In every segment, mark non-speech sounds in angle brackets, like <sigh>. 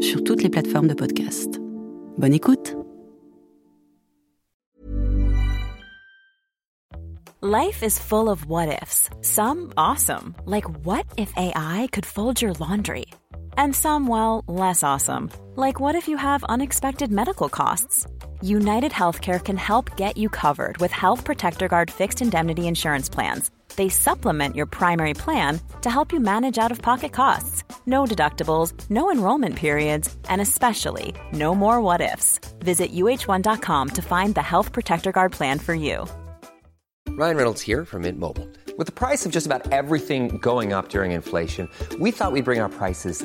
sur toutes les plateformes de podcast. Bonne écoute Life is full of what ifs. Some awesome, like what if AI could fold your laundry? And some, well, less awesome, like what if you have unexpected medical costs? United Healthcare can help get you covered with Health Protector Guard fixed indemnity insurance plans. They supplement your primary plan to help you manage out of pocket costs. No deductibles, no enrollment periods, and especially no more what ifs. Visit uh1.com to find the Health Protector Guard plan for you. Ryan Reynolds here from Mint Mobile. With the price of just about everything going up during inflation, we thought we'd bring our prices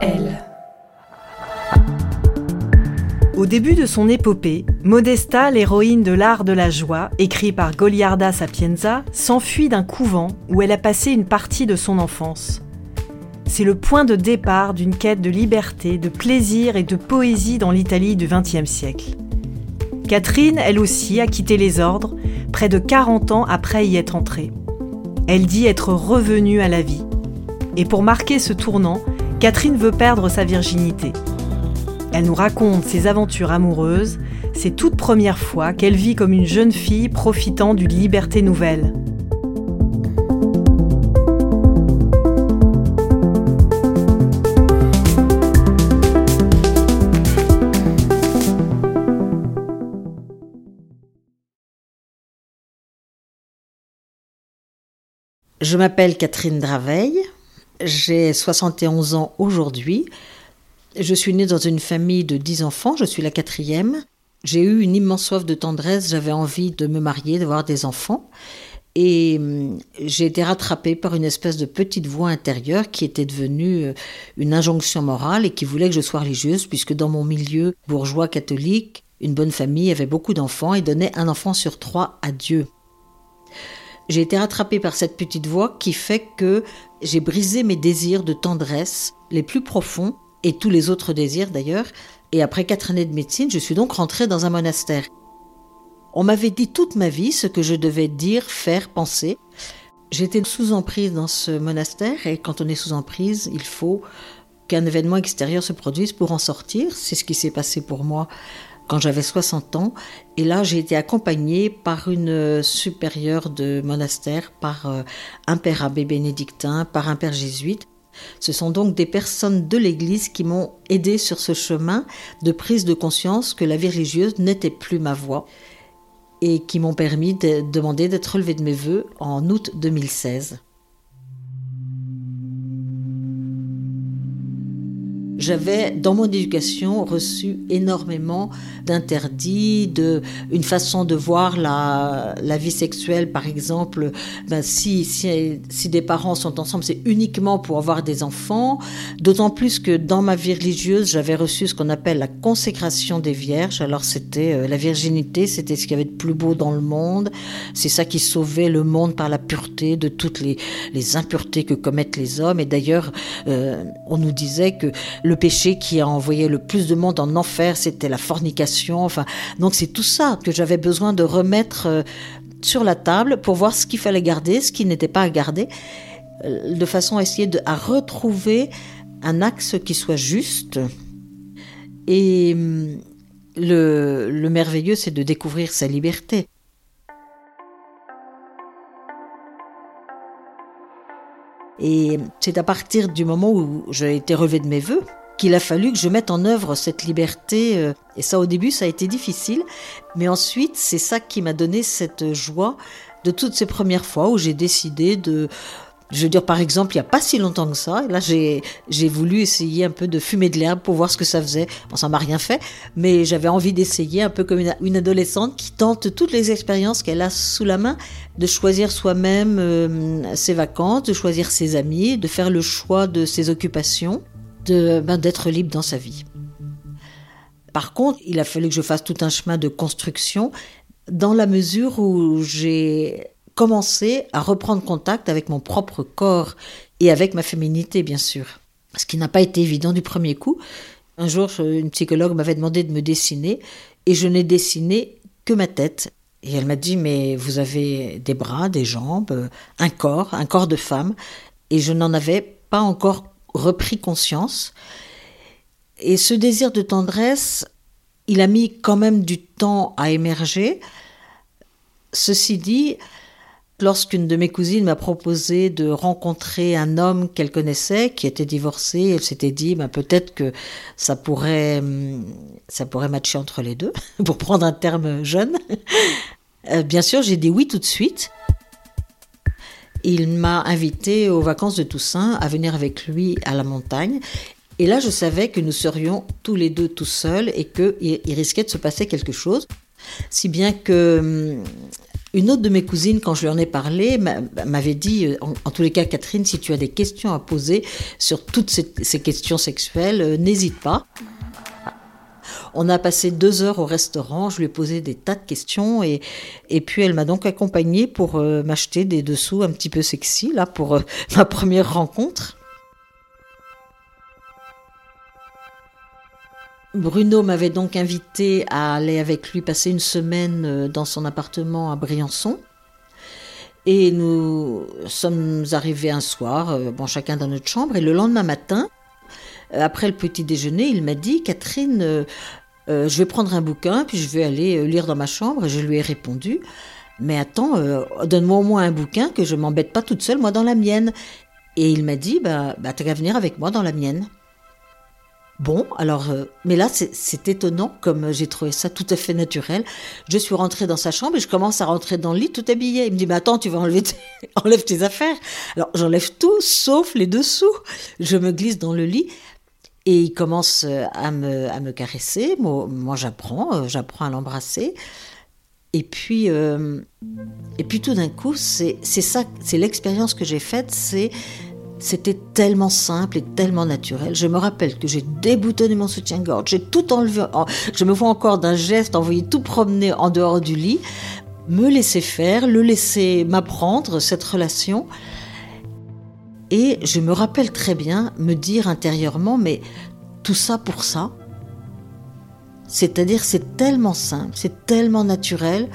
elle. Au début de son épopée, Modesta, l'héroïne de l'art de la joie, écrit par Goliarda Sapienza, s'enfuit d'un couvent où elle a passé une partie de son enfance. C'est le point de départ d'une quête de liberté, de plaisir et de poésie dans l'Italie du XXe siècle. Catherine, elle aussi, a quitté les ordres, près de 40 ans après y être entrée. Elle dit être revenue à la vie. Et pour marquer ce tournant, Catherine veut perdre sa virginité. Elle nous raconte ses aventures amoureuses, ses toutes premières fois qu'elle vit comme une jeune fille profitant d'une liberté nouvelle. Je m'appelle Catherine Draveil, j'ai 71 ans aujourd'hui. Je suis née dans une famille de 10 enfants, je suis la quatrième. J'ai eu une immense soif de tendresse, j'avais envie de me marier, d'avoir des enfants. Et hum, j'ai été rattrapée par une espèce de petite voix intérieure qui était devenue euh, une injonction morale et qui voulait que je sois religieuse, puisque dans mon milieu bourgeois catholique, une bonne famille avait beaucoup d'enfants et donnait un enfant sur trois à Dieu. J'ai été rattrapée par cette petite voix qui fait que j'ai brisé mes désirs de tendresse les plus profonds et tous les autres désirs d'ailleurs. Et après quatre années de médecine, je suis donc rentrée dans un monastère. On m'avait dit toute ma vie ce que je devais dire, faire, penser. J'étais sous emprise dans ce monastère et quand on est sous emprise, il faut qu'un événement extérieur se produise pour en sortir. C'est ce qui s'est passé pour moi quand j'avais 60 ans. Et là, j'ai été accompagnée par une supérieure de monastère, par euh, un père abbé bénédictin, par un père jésuite. Ce sont donc des personnes de l'Église qui m'ont aidé sur ce chemin de prise de conscience que la vie religieuse n'était plus ma voie et qui m'ont permis de demander d'être relevée de mes voeux en août 2016. J'avais dans mon éducation reçu énormément d'interdits, de une façon de voir la, la vie sexuelle, par exemple. Ben, si, si, si des parents sont ensemble, c'est uniquement pour avoir des enfants. D'autant plus que dans ma vie religieuse, j'avais reçu ce qu'on appelle la consécration des vierges. Alors c'était euh, la virginité, c'était ce qu'il y avait de plus beau dans le monde. C'est ça qui sauvait le monde par la pureté de toutes les, les impuretés que commettent les hommes. Et d'ailleurs, euh, on nous disait que le péché qui a envoyé le plus de monde en enfer, c'était la fornication. Enfin, donc c'est tout ça que j'avais besoin de remettre euh, sur la table pour voir ce qu'il fallait garder, ce qui n'était pas à garder, euh, de façon à essayer de à retrouver un axe qui soit juste. Et hum, le, le merveilleux, c'est de découvrir sa liberté. Et c'est à partir du moment où j'ai été relevée de mes voeux qu'il a fallu que je mette en œuvre cette liberté. euh, Et ça, au début, ça a été difficile. Mais ensuite, c'est ça qui m'a donné cette joie de toutes ces premières fois où j'ai décidé de... Je veux dire, par exemple, il n'y a pas si longtemps que ça, là, j'ai j'ai voulu essayer un peu de fumer de l'herbe pour voir ce que ça faisait. Bon, ça m'a rien fait, mais j'avais envie d'essayer, un peu comme une, adolescente qui tente toutes les expériences qu'elle a sous la main, de choisir soi-même euh, ses vacances, de choisir ses amis, de faire le choix de ses occupations, ben, d'être libre dans sa vie. Par contre, il a fallu que je fasse tout un chemin de construction dans la mesure où j'ai commencé à reprendre contact avec mon propre corps et avec ma féminité, bien sûr. Ce qui n'a pas été évident du premier coup. Un jour, une psychologue m'avait demandé de me dessiner et je n'ai dessiné que ma tête. Et elle m'a dit, mais vous avez des bras, des jambes, un corps, un corps de femme. Et je n'en avais pas encore repris conscience. Et ce désir de tendresse, il a mis quand même du temps à émerger. Ceci dit, lorsqu'une de mes cousines m'a proposé de rencontrer un homme qu'elle connaissait, qui était divorcé, elle s'était dit, ben, peut-être que ça pourrait, hum, ça pourrait matcher entre les deux, <laughs> pour prendre un terme jeune. Euh, Bien sûr, j'ai dit oui tout de suite. Il m'a invité aux vacances de Toussaint à venir avec lui à la montagne. Et là, je savais que nous serions tous les deux tout seuls et qu'il il risquait de se passer quelque chose. Si bien que hum, une autre de mes cousines, quand je lui en ai parlé, m'a- m'avait dit, euh, en, tous les cas, Catherine, si tu as des questions à poser sur toutes ces, ces questions sexuelles, euh, n'hésite pas. On a passé deux heures au restaurant, je lui ai posé des tas de questions et, puis elle m'a donc accompagnée pour euh, m'acheter des dessous un petit peu sexy, là, pour euh, <laughs> ma première rencontre. Bruno m'avait donc invité à aller avec lui passer une semaine euh, dans son appartement à Briançon. Et nous sommes arrivés un soir, bon, chacun dans notre chambre, et le lendemain matin, après le petit déjeuner, il m'a dit Catherine, euh, je vais prendre un bouquin, puis je vais aller euh, lire dans ma chambre. Et je lui ai répondu Mais attends, euh, donne-moi au moins un bouquin, que je m'embête pas toute seule, moi, dans la mienne. Et il m'a dit Bah, bah t'as qu'à venir avec moi dans la mienne. Bon, alors, mais là, c'est- étonnant comme j'ai trouvé ça tout à fait naturel. Je suis rentrée dans sa chambre et je commence à rentrer dans le lit tout habillée. Il me dit, mais attends, tu vas enlever tes, <laughs> enlève tes affaires. Alors, j'enlève tout sauf les dessous. Je me glisse dans le lit et il commence euh, à me, à me caresser. Moi, j'apprends, euh, j'apprends à l'embrasser. Et puis, euh, et puis tout d'un coup, c'est ça, c'est l'expérience que j'ai faite, c'est c'était tellement simple et tellement naturel. Je me rappelle que j'ai déboutonné mon soutien-gorge, j'ai tout enlevé. en- Je me vois encore d'un geste envoyer tout promener en dehors du lit, me laisser faire, le laisser m'apprendre cette relation. Et je me rappelle très bien me dire intérieurement, mais tout ça pour ça C'est-à-dire, c'est tellement simple, c'est tellement naturel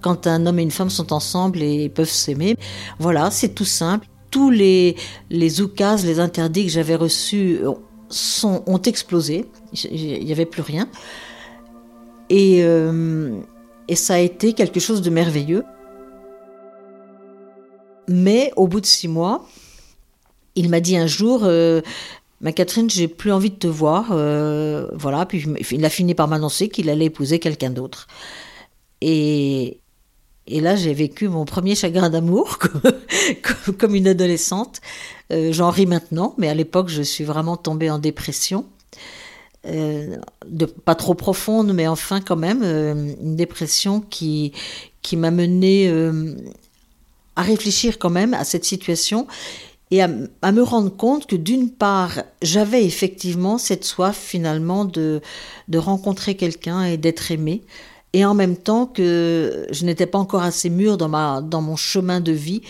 quand un homme et une femme sont ensemble et peuvent s'aimer. Voilà, c'est tout simple. Tous les, les oukases, les interdits que j'avais reçus euh, ont explosé. Il n'y avait plus rien. Et, euh, et ça a été quelque chose de merveilleux. Mais au bout de six mois, il m'a dit un jour, euh, ma Catherine, j'ai plus envie de te voir. euh, voilà, puis il a fini par m'annoncer qu'il allait épouser quelqu'un d'autre. Et, là, j'ai vécu mon premier chagrin d'amour <laughs> comme, une adolescente. Euh, J'en ris maintenant, mais à l'époque, je suis vraiment tombée en dépression. Pas trop profonde, mais enfin quand même, une dépression qui, qui m'a menée à réfléchir quand même à cette situation et à, me rendre compte que d'une part, j'avais effectivement cette soif finalement de, de rencontrer quelqu'un et d'être aimée, et en même temps que je n'étais pas encore assez mûre dans, ma, dans mon chemin de vie,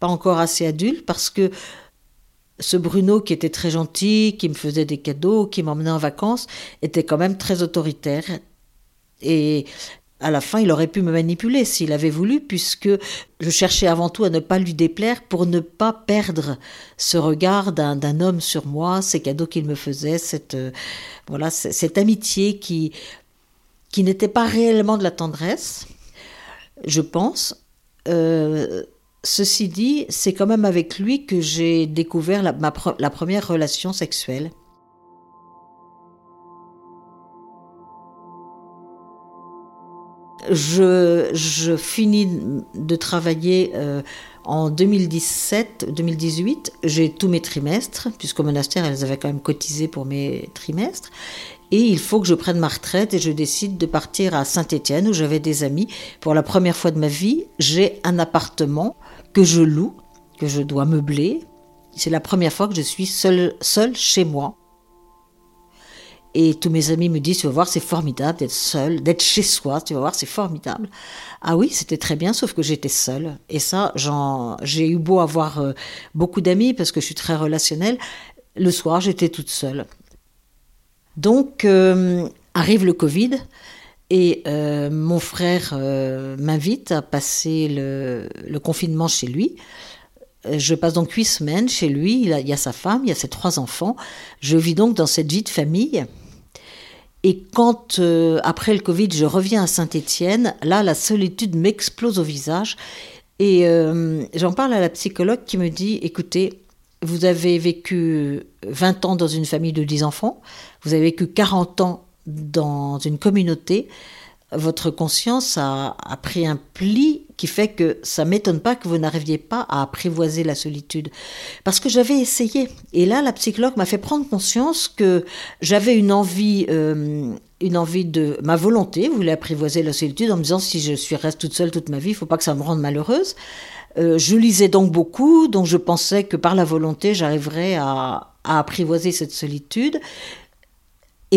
pas encore assez adulte, parce que ce Bruno qui était très gentil, qui me faisait des cadeaux, qui m'emmenait en vacances, était quand même très autoritaire. Et à la fin, il aurait pu me manipuler s'il avait voulu, puisque je cherchais avant tout à ne pas lui déplaire pour ne pas perdre ce regard d'un homme sur moi, ces cadeaux qu'il me faisait, cette, euh, voilà, cette amitié qui, qui n'était pas réellement de la tendresse, je pense. Euh, ceci dit, c'est quand même avec lui que j'ai découvert ma, la première relation sexuelle. Je, finis de travailler euh, en 2017-2018. J'ai tous mes trimestres, puisqu'au monastère, elles avaient quand même cotisé pour mes trimestres. Et il faut que je prenne ma retraite et je décide de partir à Saint-Étienne où j'avais des amis. Pour la première fois de ma vie, j'ai un appartement que je loue, que je dois meubler. C'est la première fois que je suis seule, seule chez moi. Et tous mes amis me disent, tu vas voir, c'est formidable d'être seule, d'être chez soi, tu vas voir, c'est formidable. Ah oui, c'était très bien, sauf que j'étais seule. Et ça, j'ai eu beau avoir euh, beaucoup d'amis parce que je suis très relationnelle. Le soir, j'étais toute seule. Donc, euh, arrive le Covid et euh, mon frère m'invite à passer le, confinement chez lui. Je passe donc huit semaines chez lui, il y a sa femme, il y a ses trois enfants. Je vis donc dans cette vie de famille. Et quand, euh, après le Covid, je reviens à Saint-Étienne, là, la solitude m'explose au visage. Et euh, j'en parle à la psychologue qui me dit, écoutez, vous avez vécu 20 ans dans une famille de 10 enfants, vous avez vécu 40 ans dans une communauté, votre conscience a, pris un pli qui fait que ça m'étonne pas que vous n'arriviez pas à apprivoiser la solitude. Parce que j'avais essayé. Et là, la psychologue m'a fait prendre conscience que j'avais une envie, euh, une envie de ma volonté, voulait apprivoiser la solitude en me disant si je suis reste toute seule toute ma vie, il faut pas que ça me rende malheureuse. Euh, je lisais donc beaucoup, donc je pensais que par la volonté, j'arriverais à, à apprivoiser cette solitude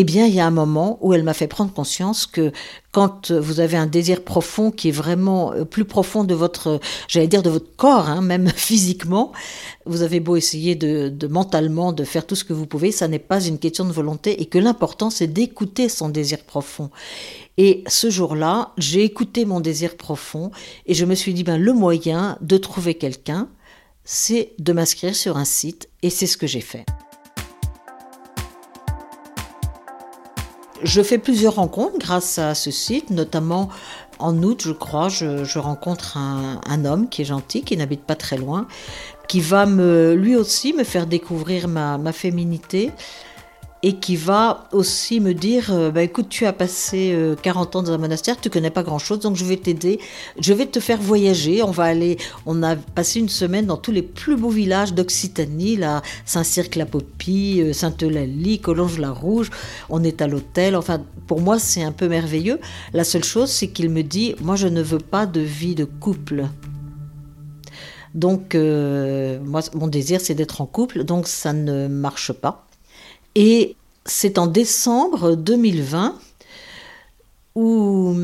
eh bien, il y a un moment où elle m'a fait prendre conscience que quand vous avez un désir profond qui est vraiment euh, plus profond de votre, j'allais dire de votre corps, hein, même <laughs> physiquement, vous avez beau essayer de, mentalement de faire tout ce que vous pouvez, ça n'est pas une question de volonté et que l'important c'est d'écouter son désir profond. Et ce jour-là, j'ai écouté mon désir profond et je me suis dit, ben, le moyen de trouver quelqu'un, c'est de m'inscrire sur un site et c'est ce que j'ai fait. Je fais plusieurs rencontres grâce à ce site, notamment en août, je crois, je, rencontre un, homme qui est gentil, qui n'habite pas très loin, qui va me, lui aussi me faire découvrir ma, ma féminité et qui va aussi me dire euh, bah, écoute, tu as passé 40 euh, ans dans un monastère, tu connais pas grand-chose, donc je vais t'aider, je vais te faire voyager. On va aller, on a passé une semaine dans tous les plus beaux villages d'Occitanie, là, Saint-Cirque-la-Popie, euh, Sainte-Eulalie, Collonges-la-Rouge. On est à l'hôtel. Enfin, pour moi, c'est un peu merveilleux. La seule chose, c'est qu'il me dit moi, je ne veux pas de vie de couple. Donc, moi, mon désir, c'est d'être en couple, donc ça ne marche pas. Et c'est en décembre 2020 où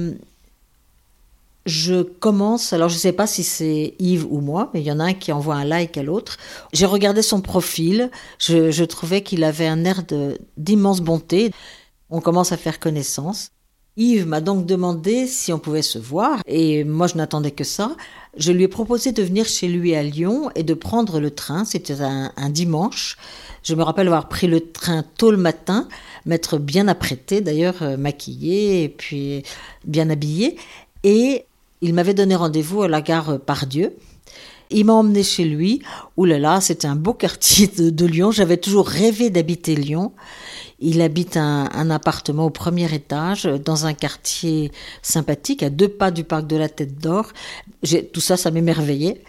je commence, alors je ne sais pas si c'est Yves ou moi, mais il y en a un qui envoie un like à l'autre. J'ai regardé son profil, je, trouvais qu'il avait un air d'immense bonté. On commence à faire connaissance. Yves m'a donc demandé si on pouvait se voir, et moi je n'attendais que ça. Je lui ai proposé de venir chez lui à Lyon et de prendre le train, c'était un, dimanche. Je me rappelle avoir pris le train tôt le matin, m'être bien apprêtée, d'ailleurs euh, maquillée et puis bien habillée. Et il m'avait donné rendez-vous à la gare Pardieu. Il m'a emmené chez lui. Ouh là là, c'était un beau quartier de, Lyon. J'avais toujours rêvé d'habiter Lyon. Il habite un, appartement au premier étage dans un quartier sympathique à deux pas du parc de la Tête d'Or. Tout ça, ça m'émerveillait.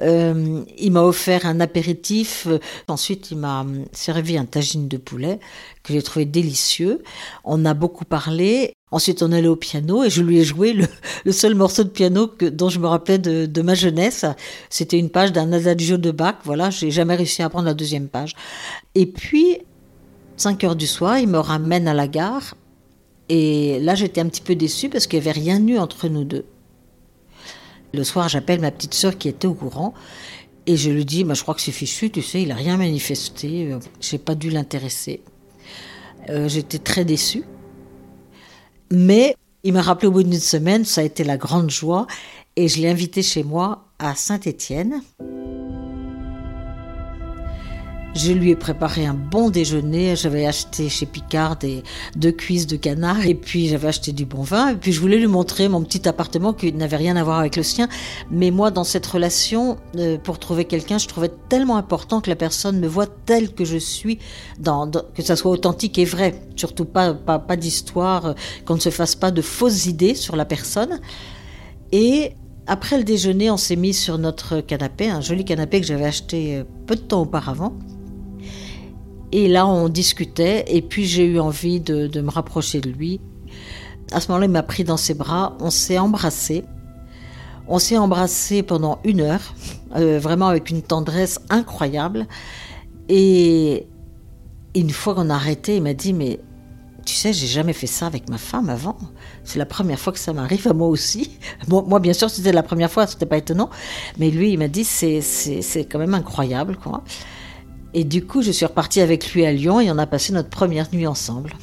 Euh, il m'a offert un apéritif. Ensuite, il m'a servi un tagine de poulet que j'ai trouvé délicieux. On a beaucoup parlé. Ensuite, on allait au piano et je lui ai joué le, <laughs> seul morceau de piano dont je me rappelais de, ma jeunesse. C'était une page d'un adagio de Bach. Voilà, j'ai jamais réussi à apprendre la deuxième page. Et puis, 5 heures du soir, il me ramène à la gare. Et là, j'étais un petit peu déçue parce qu'il n'y avait rien eu entre nous deux. Le soir, j'appelle ma petite sœur qui était au courant et je lui dis, bah, je crois que c'est fichu, tu sais, il n'a rien manifesté, euh, j'ai pas dû l'intéresser. Euh, j'étais très déçue. Mais il m'a rappelé au bout d'une semaine, ça a été la grande joie et je l'ai invité chez moi à Saint-Étienne. Je lui ai préparé un bon déjeuner. J'avais acheté chez Picard des deux cuisses de canard et puis j'avais acheté du bon vin. Et puis je voulais lui montrer mon petit appartement qui n'avait rien à voir avec le sien. Mais moi, dans cette relation, euh, pour trouver quelqu'un, je trouvais tellement important que la personne me voit telle que je suis, dans, que ça soit authentique et vrai. Surtout pas, pas, pas d'histoire, euh, qu'on ne se fasse pas de fausses idées sur la personne. Et après le déjeuner, on s'est mis sur notre canapé, un joli canapé que j'avais acheté euh, peu de temps auparavant. Et là, on discutait, et puis j'ai eu envie de, me rapprocher de lui. À ce moment-là, il m'a pris dans ses bras, on s'est embrassé. On s'est embrassé pendant une heure, <laughs> euh, vraiment avec une tendresse incroyable. Et une fois qu'on a arrêté, il m'a dit Mais tu sais, j'ai jamais fait ça avec ma femme avant. C'est la première fois que ça m'arrive à moi aussi. <laughs> moi, bien sûr, c'était la première fois, c'était pas étonnant. Mais lui, il m'a dit C'est quand même incroyable, quoi. Et du coup, je suis repartie avec lui à Lyon et on a passé notre première nuit ensemble.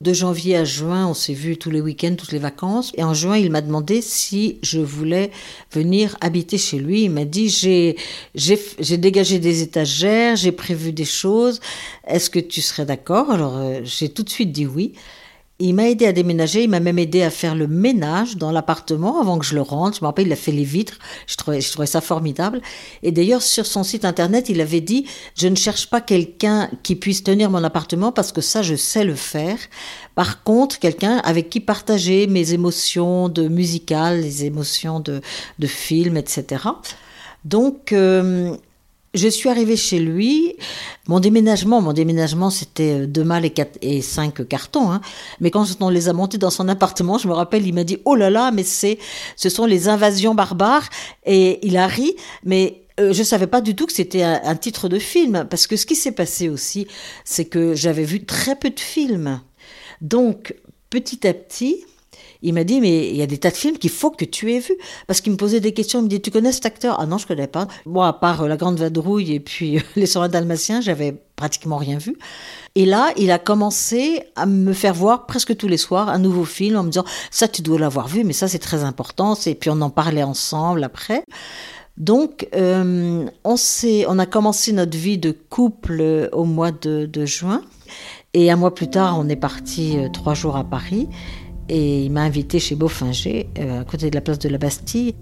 De janvier à juin, on s'est vu tous les week-ends, toutes les vacances. Et en juin, il m'a demandé si je voulais venir habiter chez lui. Il m'a dit j'ai j'ai dégagé des étagères, j'ai prévu des choses. Est-ce que tu serais d'accord? Alors euh, j'ai tout de suite dit oui. Il m'a aidé à déménager, il m'a même aidé à faire le ménage dans l'appartement avant que je le rentre. Je me rappelle, il a fait les vitres, je trouvais, ça formidable. Et d'ailleurs, sur son site internet, il avait dit, je ne cherche pas quelqu'un qui puisse tenir mon appartement parce que ça, je sais le faire. Par contre, quelqu'un avec qui partager mes émotions de musical, les émotions de, de film, etc. Donc, euh, je suis arrivée chez lui. Mon déménagement, mon déménagement, c'était euh, deux malles et, quatre, et cinq cartons. Hein. Mais quand on les a montés dans son appartement, je me rappelle, il m'a dit "Oh là là, mais c'est, ce sont les invasions barbares." Et il a ri, mais euh, je savais pas du tout que c'était un, titre de film, parce que ce qui s'est passé aussi, c'est que j'avais vu très peu de films. Donc, petit à petit, il m'a dit, mais il y a des tas de films qu'il faut que tu aies vus. Parce qu'il me posait des questions. Il me dit, tu connais cet acteur? Ah non, je connais pas. Moi, à part euh, La Grande Vadrouille et puis euh, <laughs> Les Soins Dalmatiens, j'avais pratiquement rien vu. Et là, il a commencé à me faire voir presque tous les soirs un nouveau film en me disant, ça, tu dois l'avoir vu, mais ça, c'est très important. Et puis, on en parlait ensemble après. Donc, euh, on, on a commencé notre vie de couple au mois de juin. Et un mois plus tard, on est parti trois jours à Paris. Et il m'a invité chez Beaufinger, euh, à côté de la place de la Bastille.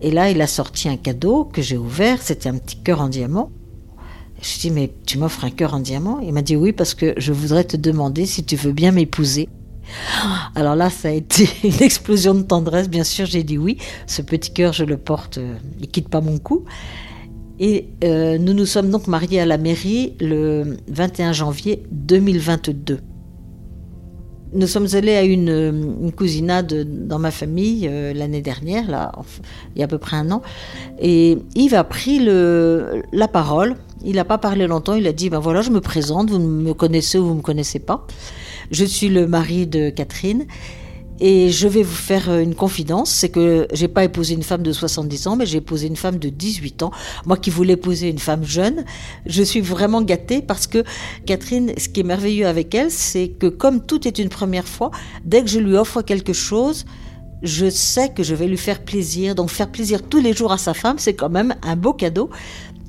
Et là, il a sorti un cadeau que j'ai ouvert. C'était un petit cœur en diamant. Je lui ai dit, mais tu m'offres un cœur en diamant? Il m'a dit oui, parce que je voudrais te demander si tu veux bien m'épouser. <gasps> Alors là, ça a été <laughs> une explosion de tendresse. Bien sûr, j'ai dit oui. Ce petit cœur, je le porte, euh, il quitte pas mon cou. Et euh, nous nous sommes donc mariés à la mairie le 21 janvier 2022. Nous sommes allés à une, une cousinade dans ma famille euh, l'année dernière, là, il y a à peu près un an, et Yves a pris le, la parole. Il n'a pas parlé longtemps, il a dit ben voilà, je me présente, vous me connaissez ou vous ne me connaissez pas. Je suis le mari de Catherine et je vais vous faire euh, une confidence, c'est que j'ai pas épousé une femme de 70 ans, mais j'ai épousé une femme de 18 ans. Moi qui voulais épouser une femme jeune, je suis vraiment gâtée parce que Catherine, ce qui est merveilleux avec elle, c'est que comme tout est une première fois, dès que je lui offre quelque chose, je sais que je vais lui faire plaisir. Donc faire plaisir tous les jours à sa femme, c'est quand même un beau cadeau.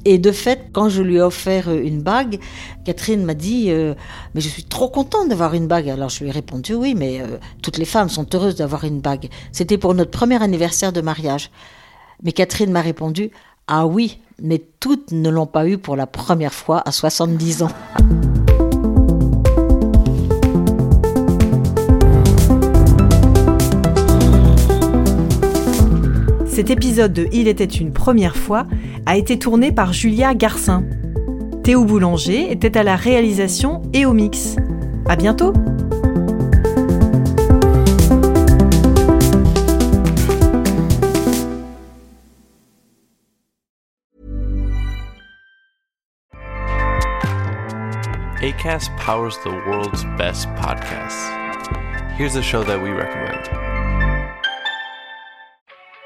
Et de fait, quand je lui ai offert euh, une bague, Catherine m'a dit euh, Mais je suis trop contente d'avoir une bague. Alors je lui ai répondu Oui, mais euh, toutes les femmes sont heureuses d'avoir une bague. C'était pour notre premier anniversaire de mariage. Mais Catherine m'a répondu Ah oui, mais toutes ne l'ont pas eu pour la première fois à 70 ans. Cet épisode de Il était une première fois a été tourné par Julia Garcin. Théo Boulanger était à la réalisation et au mix. À bientôt! ACAST powers the world's best podcasts. Here's a show that we recommend.